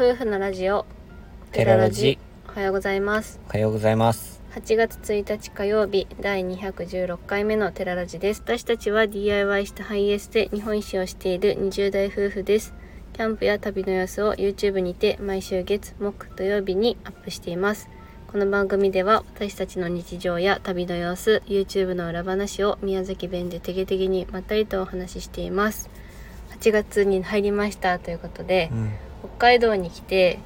夫婦のラジオテララジ。おはようございます。おはようございます。8月1日火曜日第216回目のテララジです。私たちは DIY したハイエースで日本一周をしている20代夫婦です。キャンプや旅の様子を YouTube にて毎週月木土曜日にアップしています。この番組では私たちの日常や旅の様子 YouTube の裏話を宮崎弁でてげてげにまったりとお話ししています。8月に入りましたということで、うん北海道に来て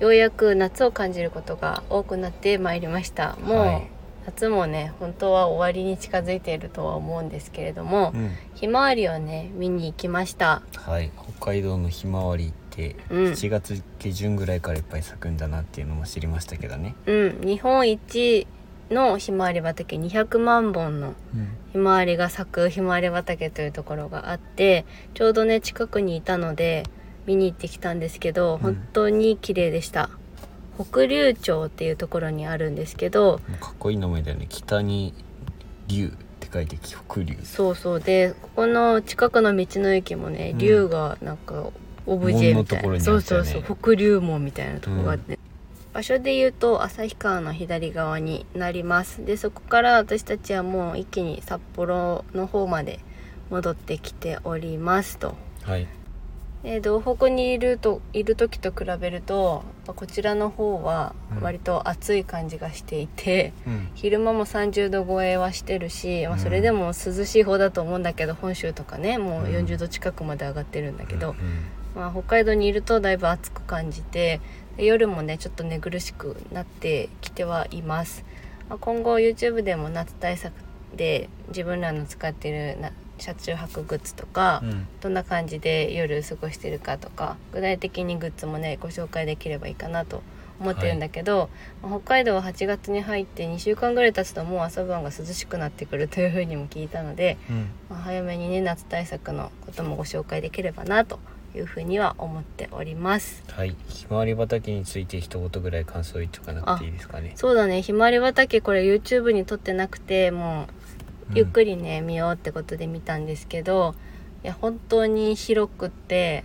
ようやく夏を感じることが多くなってまいりました。もう、はい。夏もね本当は終わりに近づいているとは思うんですけれども、うん。ひまわりをね見に行きました。はい。北海道のひまわりってうん。7月下旬ぐらいからいっぱい咲くんだなっていうのも知りましたけどね。うん。日本一のひまわり畑200万本のうん。ひまわりが咲くひまわり畑というところがあってちょうどね近くにいたので見に行ってきたんですけど本当に綺麗でした、北竜町っていうところにあるんですけどかっこいい名前だよね。北に竜って書いて北竜。そうそう。でここの近くの道の駅もねうん。竜がなんかオブジェみたいな、門のところにそうそうそう。北竜門みたいなところがあって、場所で言うと旭川の左側になります。でそこから私たちはもう一気に札幌の方まで戻ってきておりますと。はいで道北にいるといる時と比べるとこちらの方は割と暑い感じがしていて、うん。昼間も30度超えはしてるし、まあ、うん。それでも涼しい方だと思うんだけど本州とかねもううん。40度近くまで上がってるんだけど、うん。まあ、北海道にいるとだいぶ暑く感じてで夜もねちょっと寝苦しくなってきてはいます、まあ、今後 YouTube でも夏対策で自分らの使ってるな車中泊グッズとか、うん。どんな感じで夜過ごしてるかとか具体的にグッズもねご紹介できればいいかなと思ってるんだけど、まあ北海道は8月に入って2週間ぐらい経つともう朝晩が涼しくなってくるというふうにも聞いたので、うん。まあ早めにね夏対策のこともご紹介できればなというふうには思っております。はい。ひまわり畑について一言ぐらい感想言っとかなくていいですかね。そうだね。ひまわり畑これ YouTube に撮ってなくてもうゆっくりね、見ようってことで見たんですけどいや本当に広くって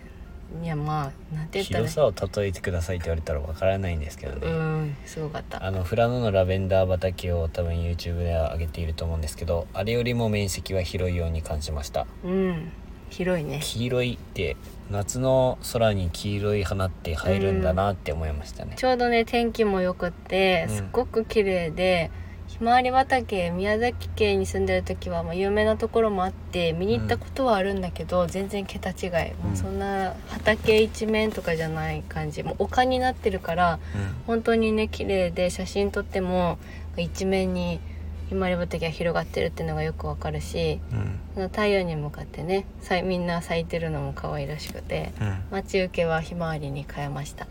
いやまあなんて言ったら広さを例えてくださいって言われたらわからないんですけどうね、んすごかった。あの富良野のラベンダー畑を多分 YouTube では上げていると思うんですけどあれよりも面積は広いように感じました。うん広いね。黄色いって夏の空に黄色い花って映えるんだなって思いましたね、ちょうどね天気も良くってうん。すっごく綺麗で、ひまわり畑宮崎県に住んでる時はまあ有名なところもあって見に行ったことはあるんだけど、全然桁違い、もうそんな畑一面とかじゃない感じ。もう丘になってるから本当にね綺麗で写真撮っても一面にひまわり畑が広がってるっていうのがよくわかるしうん。太陽に向かってねみんな咲いてるのも可愛らしくてうん。待ち受けはひまわりに変えました。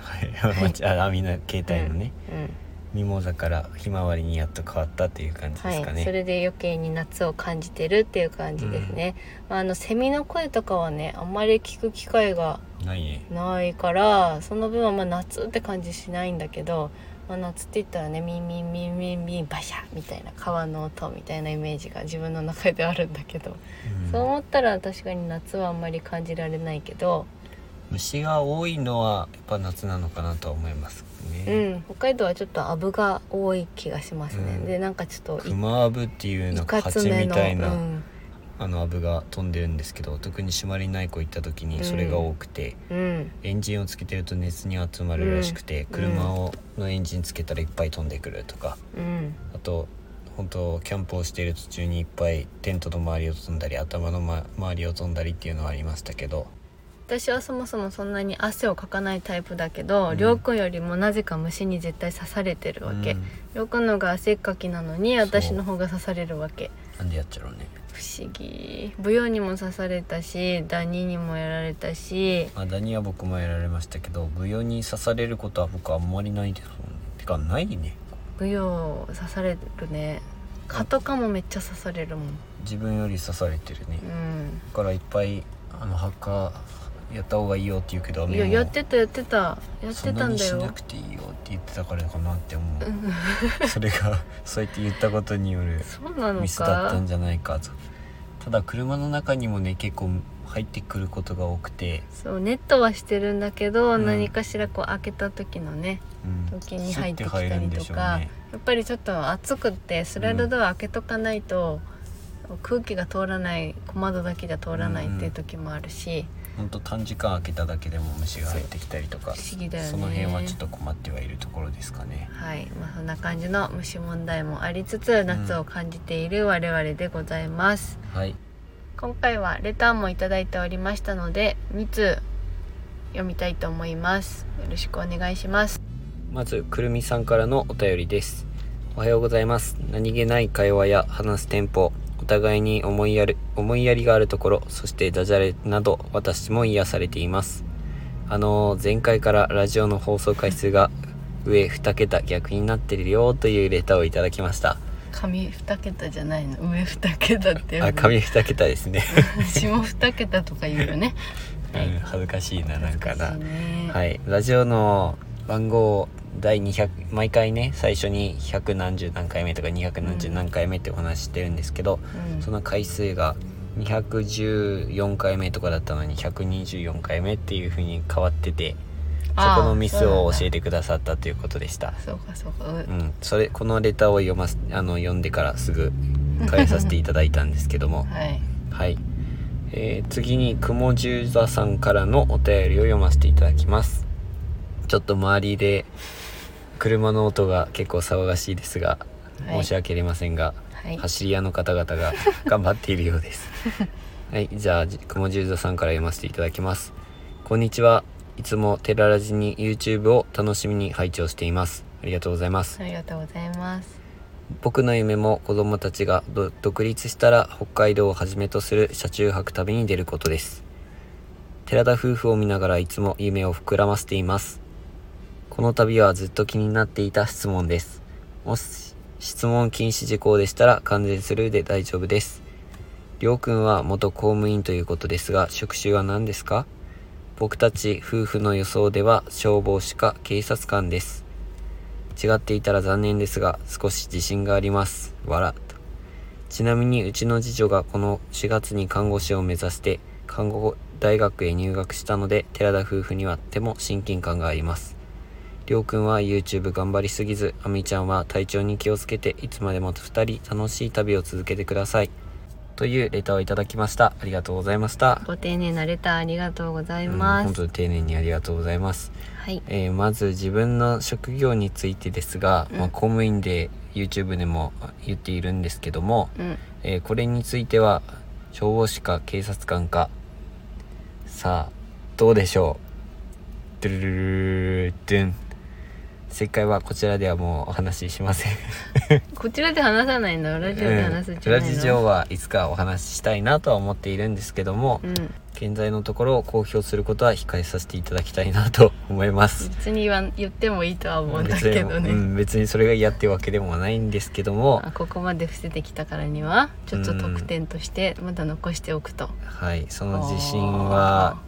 はい。待 ちあみんな携帯のね、うんミモザからひまわりにやっと変わったっていう感じですかはい、ね、それで余計に夏を感じてるっていう感じですね、まああのセミの声とかはねあんまり聞く機会がないね。ないからその分はまあ夏って感じしないんだけど、まあ、夏って言ったらねミンミンミンミンミンバシャみたいな川の音みたいなイメージが自分の中であるんだけど、うん。そう思ったら確かに夏はあんまり感じられないけど、虫が多いのはやっぱ夏なのかなとは思いますうね、ん、北海道はちょっとアブが多い気がしますね、うん。でなんかちょっといクマアブっていういなんか蜂みたいな、うん。あのアブが飛んでるんですけど特に朱鞠内湖行った時にそれが多くて、うん。エンジンをつけてると熱に集まるらしくて、うん。車をのエンジンつけたらいっぱい飛んでくるとかうん。あと本当キャンプをしている途中にいっぱいテントの周りを飛んだり頭の、ま、周りを飛んだりっていうのはありましたけど私はそもそもそんなに汗をかかないタイプだけど、うん。りょうくんよりもなぜか虫に絶対刺されてるわけ、うん。りょうくんのが汗っかきなのに私の方が刺されるわけ。なんでやっちゃろうね。不思議。舞踊にも刺されたしダニにもやられたし。まあダニは僕もやられましたけど舞踊に刺されることは僕あんまりないですもんてかないね。舞踊刺されるね。蚊とかもめっちゃ刺されるもん。自分より刺されてるね。うん。だからいっぱいあの墓やった方がいいよって言うけどいややってたやってた。やってそんなたんだよにしなくていいよって言ってたからかなって思う、うん。それがそうやって言ったことによるミスだったかんじゃないかと。ただ車の中にもね結構入ってくることが多くて、そうネットはしてるんだけど、うん。何かしらこう開けた時のねうん、時に入ってきたりとか、ね。やっぱりちょっと暑くってスライドドア開けとかないと、空気が通らない小窓だけじゃ通らないっていう時もあるし、ほんと短時間開けただけでも虫が入ってきたりとか不思議だよね。その辺はちょっと困ってはいるところですかね。はい、まあ、そんな感じの虫問題もありつつ夏を感じている我々でございます、はい。今回はレターもいただいておりましたので2通読みたいと思います。よろしくお願いします。まずくるみさんからのお便りです。おはようございます。何気ない会話や話すテンポお互いに思いやる思いやりがあるところそしてダジャレなど私も癒されています。あの前回からラジオの放送回数が上2桁逆になってるよというレターをいただきました。上2桁じゃないの？上2桁ってあ紙2桁ですね、下2桁とか言うよね。うん、恥ずかしいななんかな。ね。はい。ラジオの番号第200毎回ね最初に100何十何回目とか200何十何回目ってお話ししてるんですけど、うん。その回数が214回目とかだったのに124回目っていう風に変わっててそこのミスを教えててくださったということでした。そうかそうか。ううん。それこのレターを読ますあの読んでからすぐ返させていただいたんですけども。はい。はい、えー次に雲十座さんからのお便りを読ませていただきます。ちょっと周りで車の音が結構騒がしいですがはい。申し訳ありませんが、はい。走り屋の方々が 頑張っているようです。はいじゃあじ雲十座さんから読ませていただきます。こんにちは。いつもテララジに YouTube を楽しみに拝聴しています。ありがとうございます。ありがとうございます。僕の夢も子供たちがど独立したら北海道をはじめとする車中泊旅に出ることです。寺田夫婦を見ながらいつも夢を膨らませていますこの度はずっと気になっていた質問です。もし質問禁止事項でしたら完全スルーで大丈夫です。りょうくんは元公務員ということですが職種は何ですか？僕たち夫婦の予想では消防士か警察官です。違っていたら残念ですが少し自信があります。笑と。ちなみにうちの次女がこの4月に看護師を目指して看護大学へ入学したので寺田夫婦にはとても親近感があります。りょうくんは YouTube 頑張りすぎずあみちゃんは体調に気をつけていつまでも2人楽しい旅を続けてください。というレターをいただきました。ありがとうございました。ご丁寧なレターありがとうございうんます、本当に丁寧にありがとうございます。はい。えーまず自分の職業についてですが、うん。まあ、公務員で YouTube でも言っているんですけども、うん。えーこれについては消防士か警察官か。さあどうでしょう。ドゥルルルルル正解はこちらではもうお話ししません。こちらで話さないの？ラジオで話すんじゃないの、ラジオはいつかお話ししたいなとは思っているんですけども、うん。現在のところ公表することは控えさせていただきたいなと思います。別に言言ってもいいとは思うんだけどね、別にうん、別にそれが嫌ってわけでもないんですけども。あここまで伏せてきたからにはちょっと特典としてまだ残しておくと、はいその自信は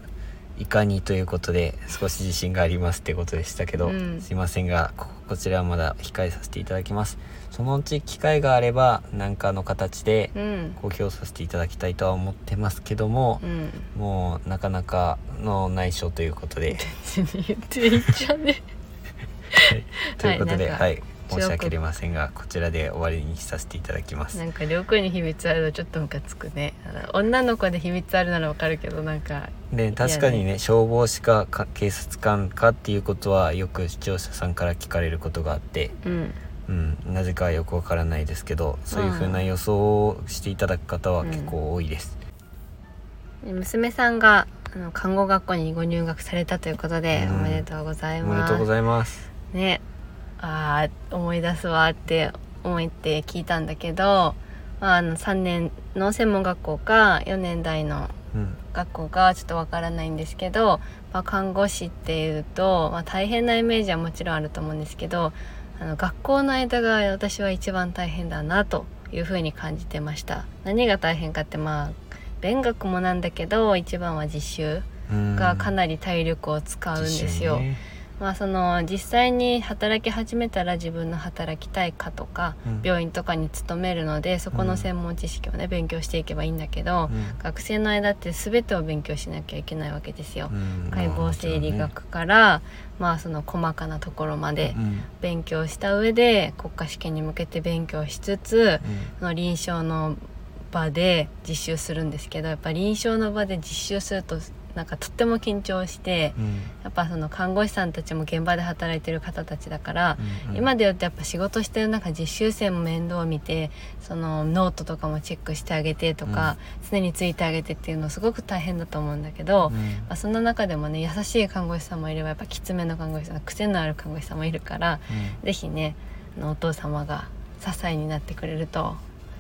いかにということで少し自信がありますってことでしたけど、うん。すいませんがここちらはまだ控えさせていただきます。そのうち機会があれば何かの形でうん。公表させていただきたいとは思ってますけどもう、ん。もうなかなかの内緒ということで。別に言って いいじゃね。ということではい申し訳ありませんがこちらで終わりにさせていただきます。なんか両君に秘密あるとちょっとムカつくね。女の子で秘密あるならわかるけどなんかで確かにね消防士かか警察官かっていうことはよく視聴者さんから聞かれることがあって、うん。うん、なぜかよくわからないですけどそういう風な予想をしていただく方は結構多いです、娘さんがあの看護学校にご入学されたということで、うん。おめでとうございおます。めでとうございます。ねあー思い出すわって思って聞いたんだけど、まあ、あの3年の専門学校か4年代のうん。学校かちょっとわからないんですけど、まあ、看護師っていうと、まあ、大変なイメージはもちろんあると思うんですけどあの学校の間が私は一番大変だなというふうに感じてました。何が大変かってまあ勉学もなんだけど一番は実習うん。がかなり体力を使うんですよ、自信ねまあその実際に働き始めたら自分の働きたいかとか、うん。病院とかに勤めるのでそこの専門知識をね勉強していけばいいんだけど、うん。学生の間って全てを勉強しなきゃいけないわけですよ。うん。解剖生理学から、まあその細かなところまでうん。勉強した上で国家試験に向けて勉強しつつその臨床の場で実習するんですけどやっぱ臨床の場で実習するとなんかとっても緊張してうん。やっぱその看護師さんたちも現場で働いてる方たちだから、うん今で言うとやっぱ仕事してる中実習生も面倒を見てそのノートとかもチェックしてあげてとか、常についてあげてっていうのすごく大変だと思うんだけど、うん。まあ、そんな中でもね優しい看護師さんもいればやっぱきつめの看護師さん癖のある看護師さんもいるから是非ねあのお父様が支えになってくれると、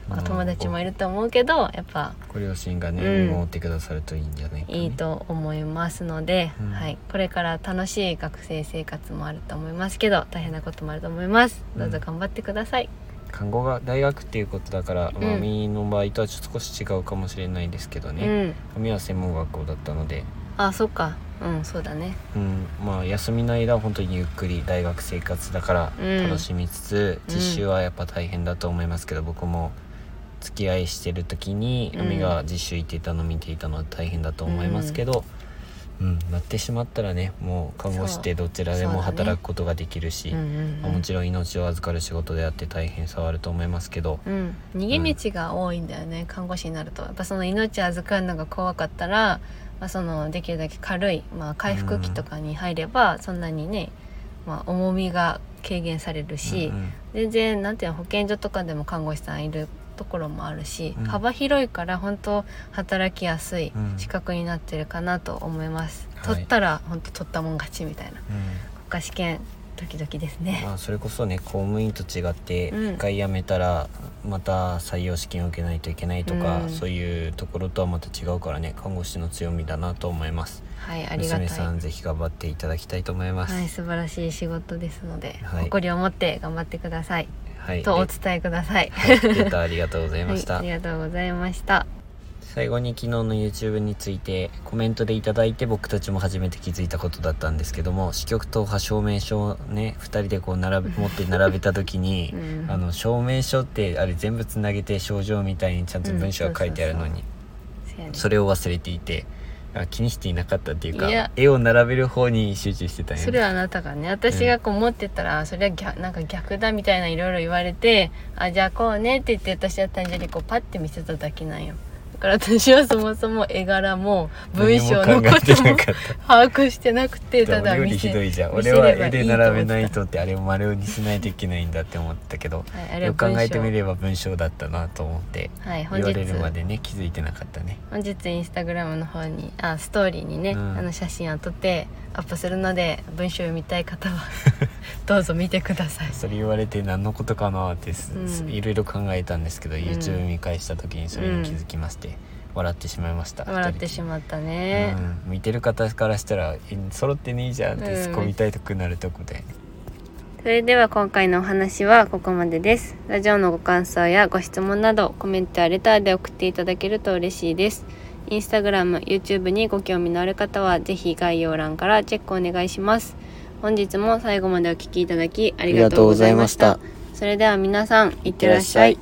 まあ、うん。友達もいると思うけどやっぱご両親がね、うん。見守ってくださるといいんじゃないか、ね、いいと思いますので、うん。はい、これから楽しい学生生活もあると思いますけど大変なこともあると思います。どうぞ頑張ってください、看護が大学っていうことだから、まあ、うんみの場合とはちょっと少し違うかもしれないですけどうね、んみは専門学校だったので、あそっか。うんそうだね。うん、まあ休みの間は本当にゆっくり大学生活だからうん。楽しみつつ、うん実習はやっぱ大変だと思いますけど、僕も付き合いしてる時にうん。海が実習行っていたの見ていたのは大変だと思いますけど、うん。なってしまったらねもう看護師ってどちらでも働くことができるし、うんうんまあもちろん命を預かる仕事であって大変さはあると思いますけど、うん、逃げ道が多いんだよね、看護師になると。やっぱその命預かるのが怖かったら、まあ、そのできるだけ軽い、まあ、回復期とかに入ればそんなにね、まあ、重みが軽減されるし、うん。全然なんていうの保健所とかでも看護師さんいるところもあるし、うん。幅広いから本当働きやすいうん。資格になってるかなと思います、はい。取ったら本当取ったもん勝ちみたいなうん。国家試験ドキドキですね、まあ、それこそね公務員と違ってうん。一回辞めたらまた採用試験を受けないといけないとか、うん。そういうところとはまた違うからね看護師の強みだなと思います。はいありがたい。娘さんぜひ頑張っていただきたいと思います。はい、素晴らしい仕事ですので、はい。誇りを持って頑張ってください、はい、とおで伝えください。はい、レターありがとうございました、はい、ありがとうございました。最後に昨日の YouTube についてコメントでいただいて僕たちも初めて気づいたことだったんですけども支局党派証明書をね2人でこう並べ持って並べた時に、うん。あの証明書ってあれ全部つなげて症状みたいにちゃんと文章が書いてあるのに、それを忘れていてあ気にしていなかったっていうかいや。絵を並べる方に集中してたんよそれはあなたがね私がこう持ってたら、それは逆なんか逆だみたいないろいろ言われてあじゃあこうねって言って私は単純にこうパッて見せただけなんよだから私はそもそも絵柄も文章のことも把握してなくて ただ見せひどいじゃん。俺は絵で並べないとってあれを丸にしないといけないんだって思ったけどはい、あれはよく考えてみれば文章だったなと思ってはい本日。言われるまでね気づいてなかったね。本日インスタグラムの方にあストーリーにね、うん。あの写真を撮ってアップするので文章を読みたい方はどうぞ見てください。それ言われて何のことかなっていろいろ考えたんですけど、ん。YouTube 見返した時にそれに気づきまして、笑ってしまいました。笑ってしまったね、うん、見てる方からしたらえ揃ってねいいじゃんってうん突っ込みたいとくなるとこで、それでは今回のお話はここまでです。ラジオのご感想やご質問などコメントやレターで送っていただけると嬉しいです。インスタグラム YouTube にご興味のある方はぜひ概要欄からチェックお願いします本日も最後までお聞きいただきありがとうございました。それでは皆さんいってらっしゃい